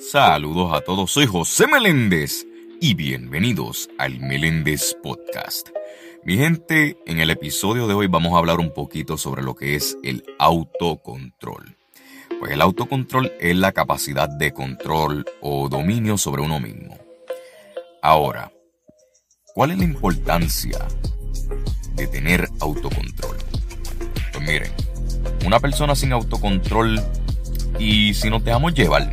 Saludos a todos, soy José Meléndez y bienvenidos al Meléndez Podcast. Mi gente, en el episodio de hoy vamos a hablar un poquito sobre lo que es el autocontrol. Pues el autocontrol es la capacidad de control o dominio sobre uno mismo. Ahora, ¿cuál es la importancia de tener autocontrol? Pues miren, una persona sin autocontrol y si nos dejamos llevar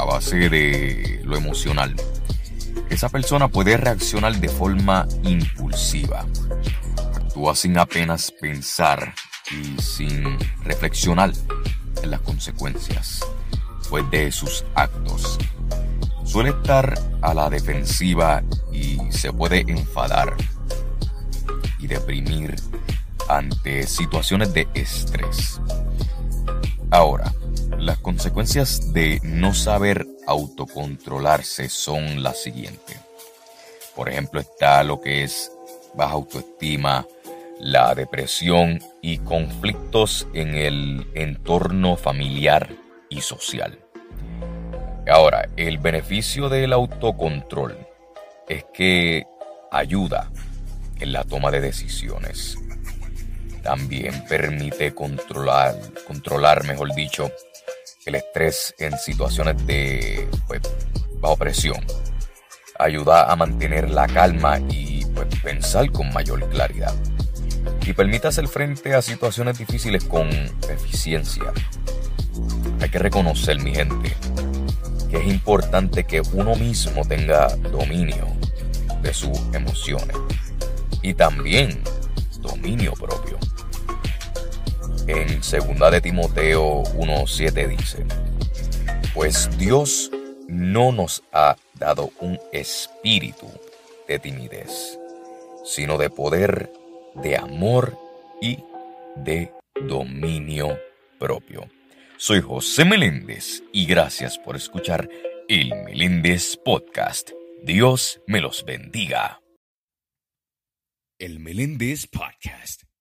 a base de lo emocional, esa persona puede reaccionar de forma impulsiva. Actúa sin apenas pensar y sin reflexionar en las consecuencias pues, de sus actos. Suele estar a la defensiva y se puede enfadar y deprimir ante situaciones de estrés. Ahora, las consecuencias de no saber autocontrolarse son las siguientes. Por ejemplo, está lo que es baja autoestima, la depresión y conflictos en el entorno familiar y social. Ahora, el beneficio del autocontrol es que ayuda en la toma de decisiones. También permite controlar, controlar, mejor dicho, el estrés en situaciones de pues, bajo presión. Ayuda a mantener la calma y pues, pensar con mayor claridad. Y permite hacer frente a situaciones difíciles con eficiencia. Hay que reconocer, mi gente, que es importante que uno mismo tenga dominio de sus emociones y también dominio propio. En 2 de Timoteo 1.7 dice, pues Dios no nos ha dado un espíritu de timidez, sino de poder, de amor y de dominio propio. Soy José Meléndez y gracias por escuchar el Meléndez Podcast. Dios me los bendiga. El Meléndez Podcast,